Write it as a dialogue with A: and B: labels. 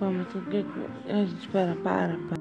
A: Vamos, o que a gente para, para, para.